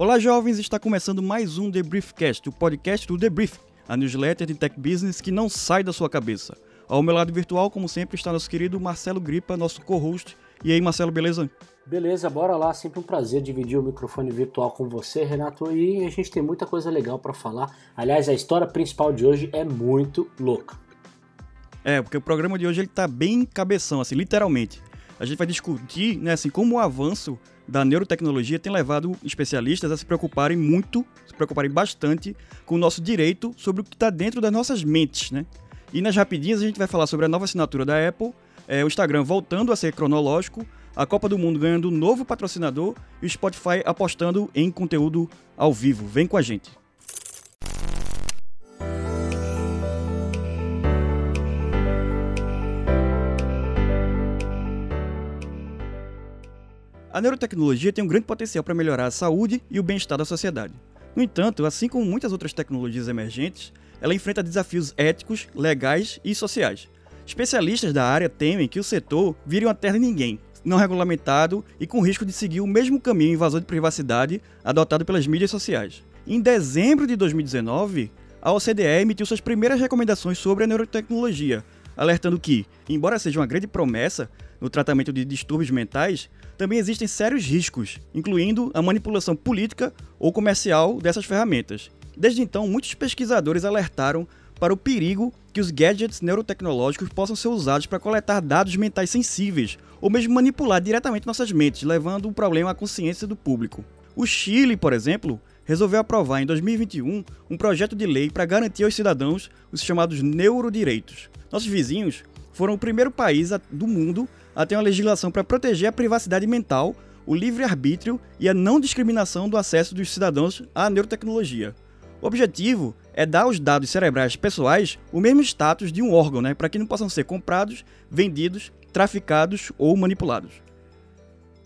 Olá, jovens! Está começando mais um The Briefcast, o podcast do The Brief, a newsletter de tech business que não sai da sua cabeça. Ao meu lado virtual, como sempre, está nosso querido Marcelo Gripa, nosso co-host. E aí, Marcelo, beleza? Beleza, bora lá. Sempre um prazer dividir o microfone virtual com você, Renato. E a gente tem muita coisa legal para falar. Aliás, a história principal de hoje é muito louca. É, porque o programa de hoje ele tá bem cabeção, assim, literalmente. A gente vai discutir, né, assim, como o avanço da neurotecnologia tem levado especialistas a se preocuparem muito, se preocuparem bastante com o nosso direito sobre o que está dentro das nossas mentes, né? E nas rapidinhas a gente vai falar sobre a nova assinatura da Apple, é, o Instagram voltando a ser cronológico, a Copa do Mundo ganhando um novo patrocinador e o Spotify apostando em conteúdo ao vivo. Vem com a gente. A neurotecnologia tem um grande potencial para melhorar a saúde e o bem-estar da sociedade. No entanto, assim como muitas outras tecnologias emergentes, ela enfrenta desafios éticos, legais e sociais. Especialistas da área temem que o setor vire uma terra de ninguém, não regulamentado e com risco de seguir o mesmo caminho invasor de privacidade adotado pelas mídias sociais. Em dezembro de 2019, a OCDE emitiu suas primeiras recomendações sobre a neurotecnologia, alertando que, embora seja uma grande promessa no tratamento de distúrbios mentais, também existem sérios riscos, incluindo a manipulação política ou comercial dessas ferramentas. Desde então, muitos pesquisadores alertaram para o perigo que os gadgets neurotecnológicos possam ser usados para coletar dados mentais sensíveis ou mesmo manipular diretamente nossas mentes, levando o problema à consciência do público. O Chile, por exemplo, resolveu aprovar em 2021 um projeto de lei para garantir aos cidadãos os chamados neurodireitos. Nossos vizinhos foram o primeiro país do mundo a ter uma legislação para proteger a privacidade mental, o livre-arbítrio e a não discriminação do acesso dos cidadãos à neurotecnologia. O objetivo é dar aos dados cerebrais pessoais o mesmo status de um órgão, né, para que não possam ser comprados, vendidos, traficados ou manipulados.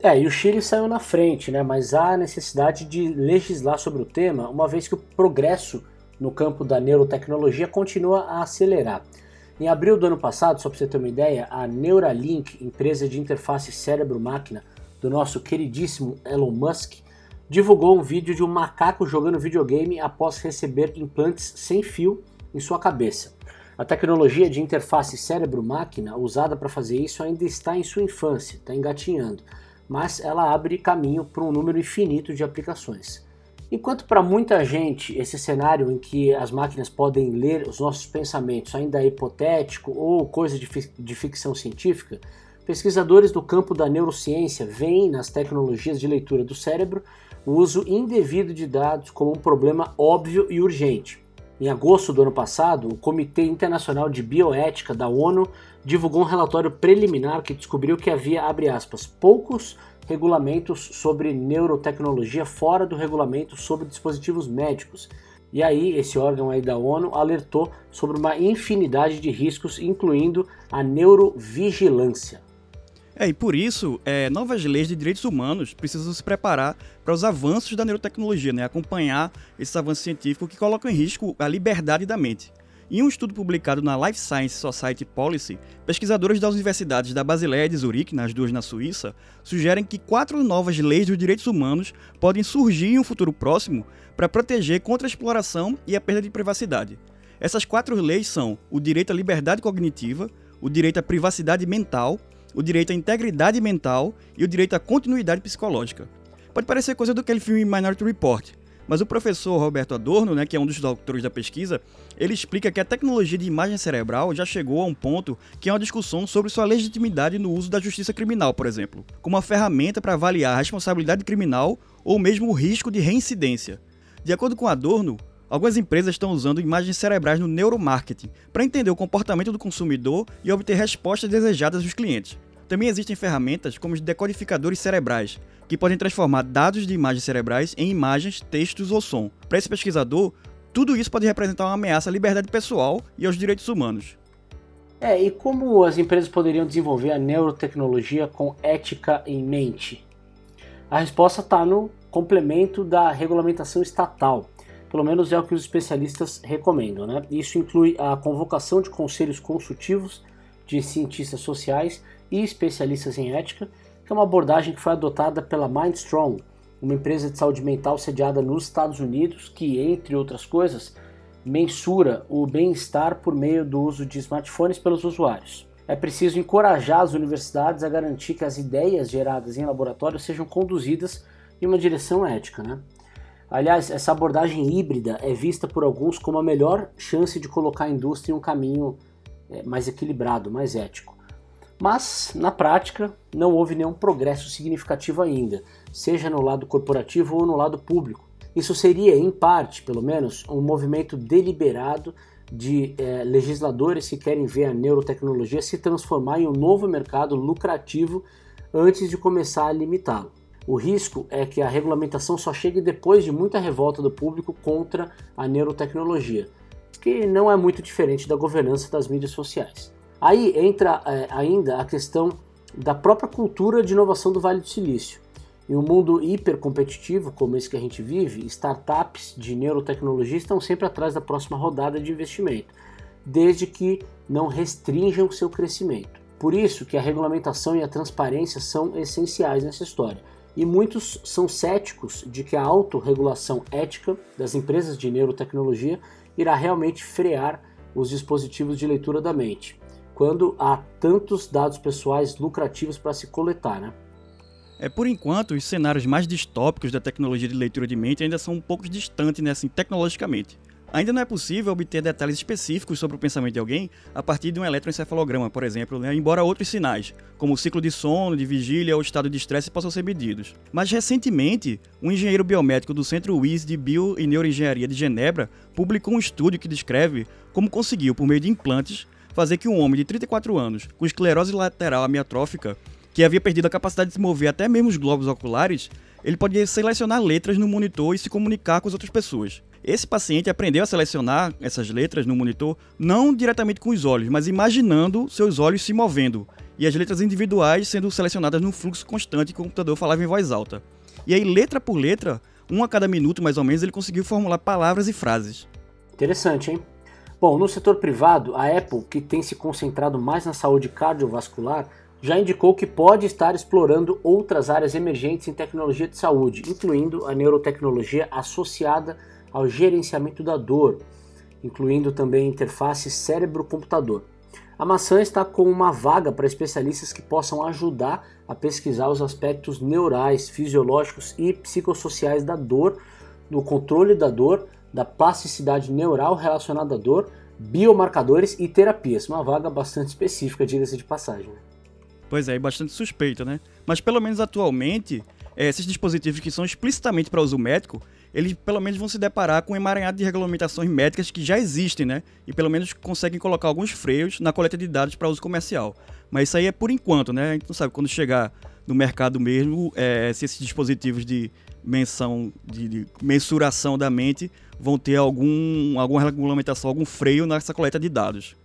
É, e o Chile saiu na frente, né, mas há necessidade de legislar sobre o tema, uma vez que o progresso no campo da neurotecnologia continua a acelerar. Em abril do ano passado, só para você ter uma ideia, a Neuralink, empresa de interface cérebro-máquina do nosso queridíssimo Elon Musk, divulgou um vídeo de um macaco jogando videogame após receber implantes sem fio em sua cabeça. A tecnologia de interface cérebro-máquina usada para fazer isso ainda está em sua infância, está engatinhando, mas ela abre caminho para um número infinito de aplicações. Enquanto para muita gente esse cenário em que as máquinas podem ler os nossos pensamentos ainda é hipotético ou coisa de, de ficção científica, pesquisadores do campo da neurociência veem nas tecnologias de leitura do cérebro o uso indevido de dados como um problema óbvio e urgente. Em agosto do ano passado, o Comitê Internacional de Bioética da ONU divulgou um relatório preliminar que descobriu que havia, aspas, poucos regulamentos sobre neurotecnologia fora do regulamento sobre dispositivos médicos. E aí, esse órgão aí da ONU alertou sobre uma infinidade de riscos, incluindo a neurovigilância. É, e por isso, é, novas leis de direitos humanos precisam se preparar para os avanços da neurotecnologia, né? acompanhar esses avanços científicos que colocam em risco a liberdade da mente. Em um estudo publicado na Life Science Society Policy, pesquisadores das universidades da Basileia e de Zurique, nas duas na Suíça, sugerem que quatro novas leis dos direitos humanos podem surgir em um futuro próximo para proteger contra a exploração e a perda de privacidade. Essas quatro leis são o direito à liberdade cognitiva, o direito à privacidade mental, o direito à integridade mental e o direito à continuidade psicológica. Pode parecer coisa do aquele filme Minority Report, mas o professor Roberto Adorno, né, que é um dos autores da pesquisa, ele explica que a tecnologia de imagem cerebral já chegou a um ponto que é uma discussão sobre sua legitimidade no uso da justiça criminal, por exemplo, como uma ferramenta para avaliar a responsabilidade criminal ou mesmo o risco de reincidência. De acordo com Adorno, algumas empresas estão usando imagens cerebrais no neuromarketing para entender o comportamento do consumidor e obter respostas desejadas dos clientes. Também existem ferramentas como os decodificadores cerebrais, que podem transformar dados de imagens cerebrais em imagens, textos ou som. Para esse pesquisador, tudo isso pode representar uma ameaça à liberdade pessoal e aos direitos humanos. É, e como as empresas poderiam desenvolver a neurotecnologia com ética em mente? A resposta está no complemento da regulamentação estatal. Pelo menos é o que os especialistas recomendam. Né? Isso inclui a convocação de conselhos consultivos de cientistas sociais e especialistas em ética, que é uma abordagem que foi adotada pela Mindstrong, uma empresa de saúde mental sediada nos Estados Unidos, que, entre outras coisas, mensura o bem-estar por meio do uso de smartphones pelos usuários. É preciso encorajar as universidades a garantir que as ideias geradas em laboratório sejam conduzidas em uma direção ética. Né? Aliás, essa abordagem híbrida é vista por alguns como a melhor chance de colocar a indústria em um caminho é, mais equilibrado, mais ético. Mas, na prática, não houve nenhum progresso significativo ainda, seja no lado corporativo ou no lado público. Isso seria, em parte, pelo menos, um movimento deliberado de é, legisladores que querem ver a neurotecnologia se transformar em um novo mercado lucrativo antes de começar a limitá-lo. O risco é que a regulamentação só chegue depois de muita revolta do público contra a neurotecnologia, que não é muito diferente da governança das mídias sociais. Aí entra é, ainda a questão da própria cultura de inovação do Vale do Silício. Em um mundo hipercompetitivo como esse que a gente vive, startups de neurotecnologia estão sempre atrás da próxima rodada de investimento, desde que não restringam seu crescimento. Por isso que a regulamentação e a transparência são essenciais nessa história. E muitos são céticos de que a autorregulação ética das empresas de neurotecnologia irá realmente frear os dispositivos de leitura da mente, quando há tantos dados pessoais lucrativos para se coletar, né? É, por enquanto, os cenários mais distópicos da tecnologia de leitura de mente ainda são um pouco distantes né, assim, tecnologicamente. Ainda não é possível obter detalhes específicos sobre o pensamento de alguém a partir de um eletroencefalograma, por exemplo, né? embora outros sinais, como o ciclo de sono, de vigília ou estado de estresse possam ser medidos. Mas recentemente, um engenheiro biomédico do Centro WIS de Bio e Neuroengenharia de Genebra publicou um estudo que descreve como conseguiu, por meio de implantes, fazer que um homem de 34 anos, com esclerose lateral amiotrófica, que havia perdido a capacidade de se mover até mesmo os globos oculares, ele podia selecionar letras no monitor e se comunicar com as outras pessoas. Esse paciente aprendeu a selecionar essas letras no monitor não diretamente com os olhos, mas imaginando seus olhos se movendo e as letras individuais sendo selecionadas num fluxo constante que o computador falava em voz alta. E aí, letra por letra, um a cada minuto mais ou menos, ele conseguiu formular palavras e frases. Interessante, hein? Bom, no setor privado, a Apple, que tem se concentrado mais na saúde cardiovascular, já indicou que pode estar explorando outras áreas emergentes em tecnologia de saúde, incluindo a neurotecnologia associada ao gerenciamento da dor, incluindo também a interface cérebro-computador. A maçã está com uma vaga para especialistas que possam ajudar a pesquisar os aspectos neurais, fisiológicos e psicossociais da dor, do controle da dor, da plasticidade neural relacionada à dor, biomarcadores e terapias. Uma vaga bastante específica, diga-se de passagem. Né? Pois é, e bastante suspeita, né? Mas pelo menos atualmente, eh, esses dispositivos que são explicitamente para uso médico, eles pelo menos vão se deparar com um emaranhado de regulamentações médicas que já existem, né? E pelo menos conseguem colocar alguns freios na coleta de dados para uso comercial. Mas isso aí é por enquanto, né? A gente não sabe quando chegar no mercado mesmo, é, se esses dispositivos de menção, de, de, mensuração da mente vão ter algum, alguma regulamentação, algum freio nessa coleta de dados.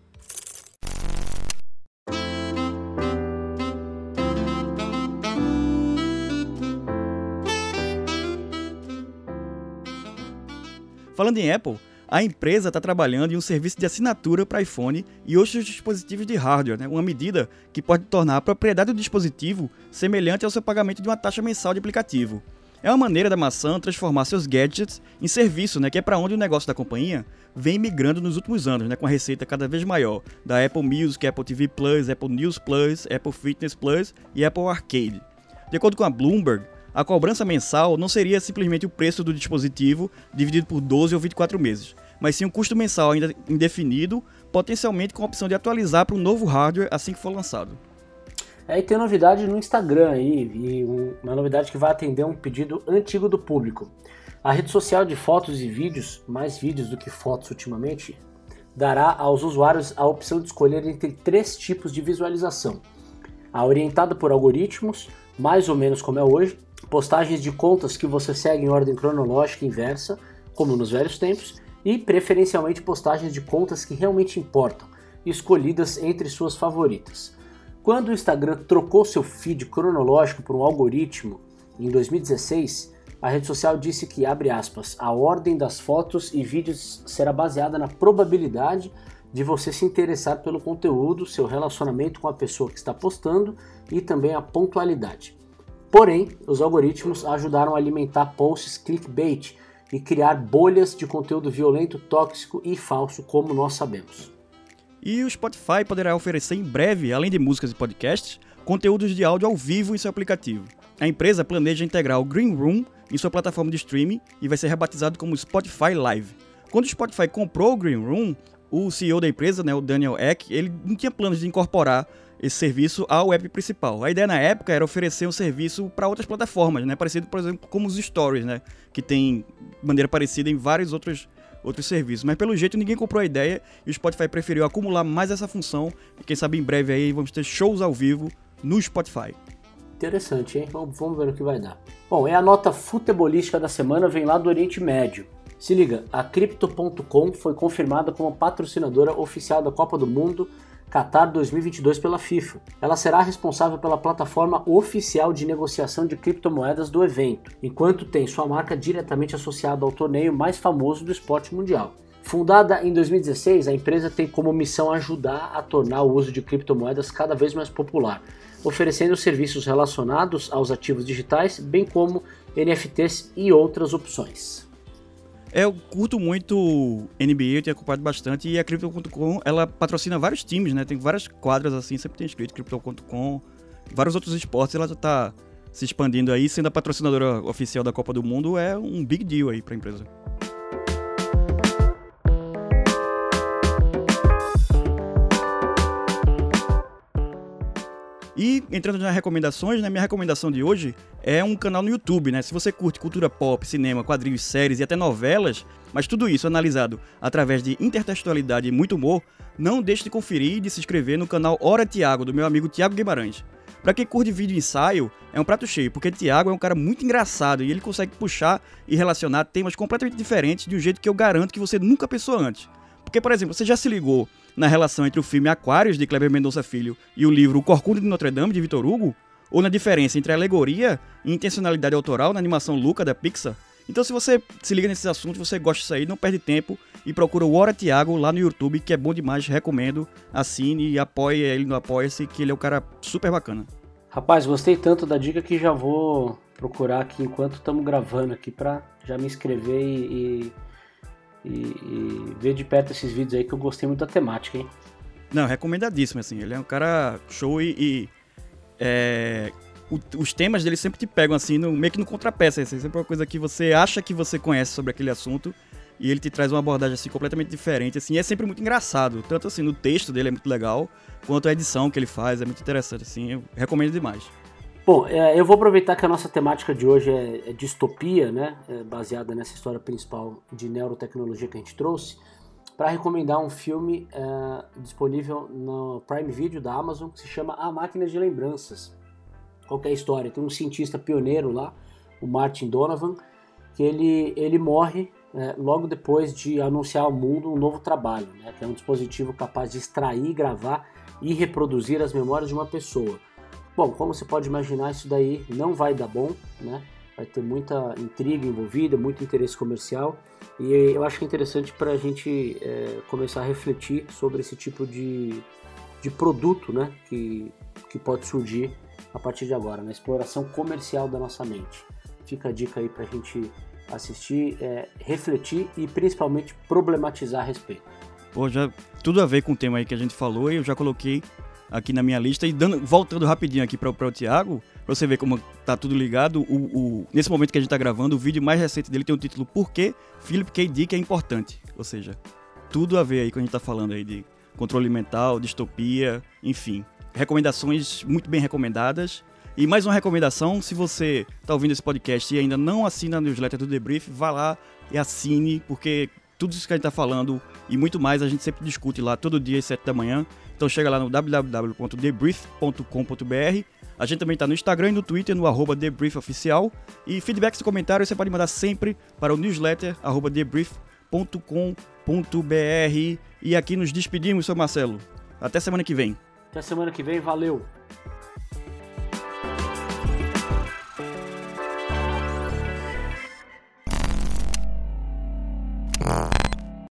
Falando em Apple, a empresa está trabalhando em um serviço de assinatura para iPhone e outros dispositivos de hardware, né? uma medida que pode tornar a propriedade do dispositivo semelhante ao seu pagamento de uma taxa mensal de aplicativo. É uma maneira da maçã transformar seus gadgets em serviço, né? que é para onde o negócio da companhia vem migrando nos últimos anos, né? com a receita cada vez maior da Apple Music, Apple TV Plus, Apple News Plus, Apple Fitness Plus e Apple Arcade. De acordo com a Bloomberg, a cobrança mensal não seria simplesmente o preço do dispositivo dividido por 12 ou 24 meses, mas sim um custo mensal ainda indefinido, potencialmente com a opção de atualizar para um novo hardware assim que for lançado. É, e tem novidade no Instagram aí, uma novidade que vai atender um pedido antigo do público. A rede social de fotos e vídeos, mais vídeos do que fotos ultimamente, dará aos usuários a opção de escolher entre três tipos de visualização: a orientada por algoritmos, mais ou menos como é hoje, postagens de contas que você segue em ordem cronológica inversa, como nos velhos tempos, e preferencialmente postagens de contas que realmente importam, escolhidas entre suas favoritas. Quando o Instagram trocou seu feed cronológico por um algoritmo em 2016, a rede social disse que, abre aspas, a ordem das fotos e vídeos será baseada na probabilidade de você se interessar pelo conteúdo, seu relacionamento com a pessoa que está postando e também a pontualidade. Porém, os algoritmos ajudaram a alimentar posts clickbait e criar bolhas de conteúdo violento, tóxico e falso, como nós sabemos. E o Spotify poderá oferecer em breve, além de músicas e podcasts, conteúdos de áudio ao vivo em seu aplicativo. A empresa planeja integrar o Green Room em sua plataforma de streaming e vai ser rebatizado como Spotify Live. Quando o Spotify comprou o Green Room, o CEO da empresa, né, o Daniel Eck, ele não tinha planos de incorporar esse serviço ao app principal. A ideia na época era oferecer um serviço para outras plataformas, né, parecido, por exemplo, como os Stories, né, que tem maneira parecida em vários outros outros serviços. Mas pelo jeito ninguém comprou a ideia e o Spotify preferiu acumular mais essa função. E quem sabe em breve aí vamos ter shows ao vivo no Spotify. Interessante, hein? Vamos, vamos ver o que vai dar. Bom, é a nota futebolística da semana, vem lá do Oriente Médio. Se liga, a Crypto.com foi confirmada como patrocinadora oficial da Copa do Mundo Qatar 2022 pela FIFA. Ela será responsável pela plataforma oficial de negociação de criptomoedas do evento, enquanto tem sua marca diretamente associada ao torneio mais famoso do esporte mundial. Fundada em 2016, a empresa tem como missão ajudar a tornar o uso de criptomoedas cada vez mais popular, oferecendo serviços relacionados aos ativos digitais, bem como NFTs e outras opções. Eu curto muito NBA, eu tenho acompanhado bastante, e a Crypto.com, ela patrocina vários times, né? Tem várias quadras assim, sempre tem escrito Crypto.com, vários outros esportes, ela já tá se expandindo aí, sendo a patrocinadora oficial da Copa do Mundo, é um big deal aí pra empresa. Entrando nas recomendações, né, minha recomendação de hoje é um canal no YouTube, né? Se você curte cultura pop, cinema, quadrinhos, séries e até novelas, mas tudo isso analisado através de intertextualidade e muito humor, não deixe de conferir e de se inscrever no canal Hora Tiago, do meu amigo Tiago Guimarães. Para quem curte vídeo ensaio, é um prato cheio, porque Tiago é um cara muito engraçado e ele consegue puxar e relacionar temas completamente diferentes de um jeito que eu garanto que você nunca pensou antes. Porque, por exemplo, você já se ligou na relação entre o filme Aquários, de Kleber Mendonça Filho, e o livro O Corcunda de Notre Dame, de Vitor Hugo? Ou na diferença entre alegoria e intencionalidade autoral na animação Luca, da Pixar? Então, se você se liga nesses assuntos, você gosta disso aí, não perde tempo e procura o Hora Tiago lá no YouTube, que é bom demais, recomendo. Assine e apoie ele no Apoia-se, que ele é um cara super bacana. Rapaz, gostei tanto da dica que já vou procurar aqui enquanto estamos gravando aqui para já me inscrever e, e, e, ver de perto esses vídeos aí que eu gostei muito da temática, hein? Não, recomendadíssimo, assim. Ele é um cara show e. e é, o, os temas dele sempre te pegam, assim, no, meio que no contrapeça. Assim, sempre é uma coisa que você acha que você conhece sobre aquele assunto e ele te traz uma abordagem, assim, completamente diferente, assim. é sempre muito engraçado. Tanto, assim, no texto dele é muito legal, quanto a edição que ele faz é muito interessante, assim. Eu recomendo demais. Bom, é, eu vou aproveitar que a nossa temática de hoje é, é distopia, né? É baseada nessa história principal de neurotecnologia que a gente trouxe, para recomendar um filme é, disponível no Prime Video da Amazon que se chama A Máquina de Lembranças. Qual é a história? Tem um cientista pioneiro lá, o Martin Donovan, que ele, ele morre é, logo depois de anunciar ao mundo um novo trabalho, né? que é um dispositivo capaz de extrair, gravar e reproduzir as memórias de uma pessoa. Bom, como você pode imaginar, isso daí não vai dar bom, né? Vai ter muita intriga envolvida, muito interesse comercial. E eu acho que é interessante para a gente é, começar a refletir sobre esse tipo de, de produto né? que, que pode surgir a partir de agora, na exploração comercial da nossa mente. Fica a dica aí para a gente assistir, é, refletir e principalmente problematizar a respeito. Pô, já tudo a ver com o tema aí que a gente falou e eu já coloquei aqui na minha lista. E dando, voltando rapidinho aqui para o Thiago, para você ver como tá tudo ligado, o, o, nesse momento que a gente está gravando, o vídeo mais recente dele tem o título Por que Philip K. Dick é importante? Ou seja, tudo a ver aí com a gente está falando aí de controle mental, distopia, enfim. Recomendações muito bem recomendadas. E mais uma recomendação, se você está ouvindo esse podcast e ainda não assina a newsletter do Debrief, vá lá e assine, porque tudo isso que a gente está falando e muito mais a gente sempre discute lá todo dia às 7 da manhã. Então chega lá no www.debrief.com.br. A gente também está no Instagram e no Twitter, no arroba debriefoficial. E feedbacks e comentários você pode mandar sempre para o newsletter, arroba debrief.com.br. E aqui nos despedimos, seu Marcelo. Até semana que vem. Até semana que vem, valeu!